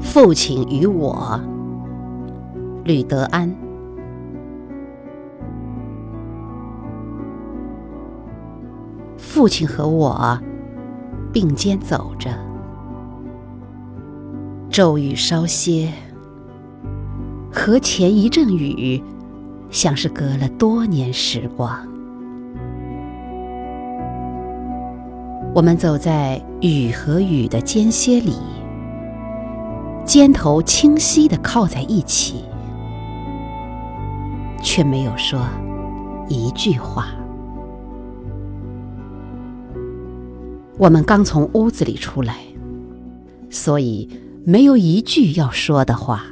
父亲与我，吕德安。父亲和我并肩走着，骤雨稍歇，河前一阵雨，像是隔了多年时光。我们走在雨和雨的间歇里。肩头清晰地靠在一起，却没有说一句话。我们刚从屋子里出来，所以没有一句要说的话。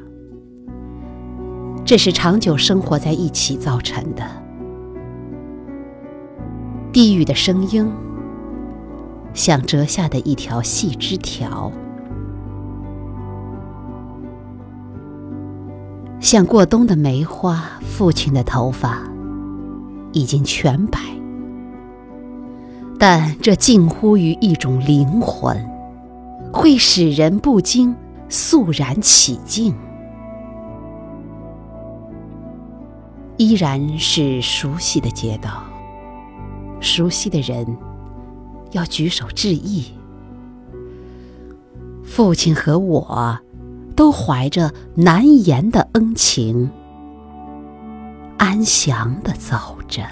这是长久生活在一起造成的。地狱的声音，像折下的一条细枝条。像过冬的梅花，父亲的头发已经全白，但这近乎于一种灵魂，会使人不禁肃然起敬。依然是熟悉的街道，熟悉的人，要举手致意。父亲和我。都怀着难言的恩情，安详的走着。